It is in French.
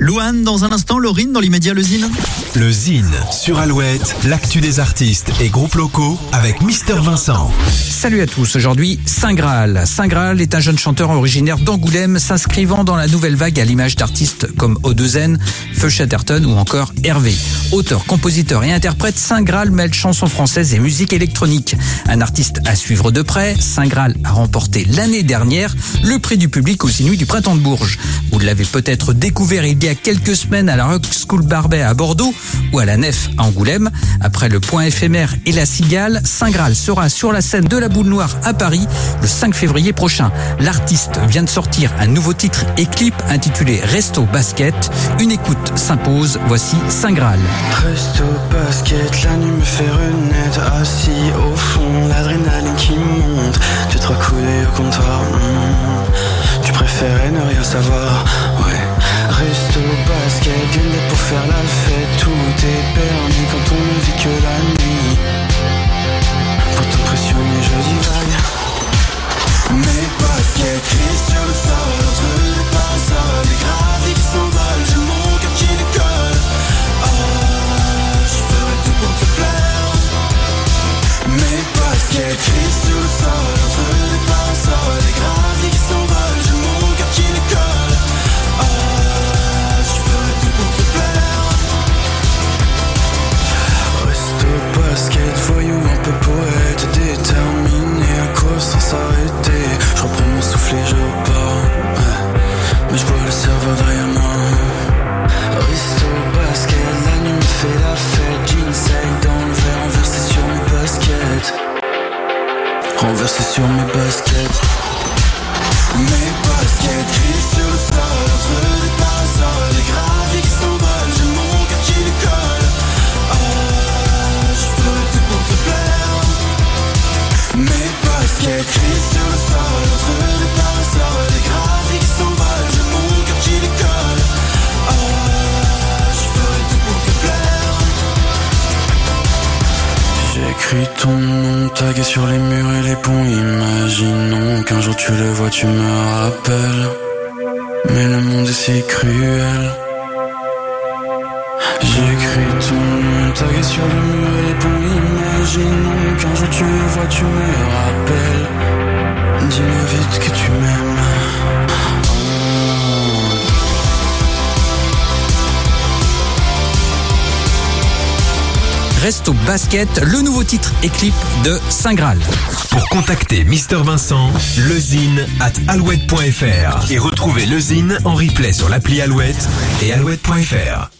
Louane, dans un instant, Laurine, dans l'immédiat, le Zine. Le Zine sur Alouette, l'actu des artistes et groupes locaux avec Mister Vincent. Salut à tous, aujourd'hui Saint Graal. Saint Graal est un jeune chanteur originaire d'Angoulême s'inscrivant dans la nouvelle vague à l'image d'artistes comme O2N, Feu Chatterton ou encore Hervé. Auteur, compositeur et interprète, Saint Graal mêle chansons françaises et musique électronique. Un artiste à suivre de près, Saint Graal a remporté l'année dernière le prix du public aux Inuits du Printemps de Bourges. Vous l'avez peut-être découvert il y a quelques semaines à la Rock School Barbet à Bordeaux ou à la Nef à Angoulême. Après le point éphémère et la cigale, Saint Graal sera sur la scène de la Boule Noire à Paris le 5 février prochain. L'artiste vient de sortir un nouveau titre et clip intitulé Resto Basket. Une écoute s'impose. Voici Saint Graal. Resto basket, la nuit me fait renaître Assis au fond, l'adrénaline qui monte Tu trois couilles au comptoir hmm. Tu préférais ne rien savoir Ouais Resto basket, une pour faire la fête Est permis quand on Renversé sur mes baskets. Mes baskets crient sur le sol Entre les passages, les graviers qui s'envolent J'ai mon cœur qui décolle Ah, je ferai tout pour te plaire. Mes baskets crient J'écris ton nom tagué sur les murs et les ponts Imaginons qu'un jour tu le vois, tu me rappelles. Mais le monde est si cruel. J'écris ton nom tagué sur le mur et les ponts Imaginons qu'un jour tu le vois, tu me rappelles. Dis-moi vite que tu m'aimes Resto Basket, le nouveau titre et clip de Saint Graal. Pour contacter Mister Vincent, lezine at alouette.fr et retrouver le Zine en replay sur l'appli Alouette et alouette.fr.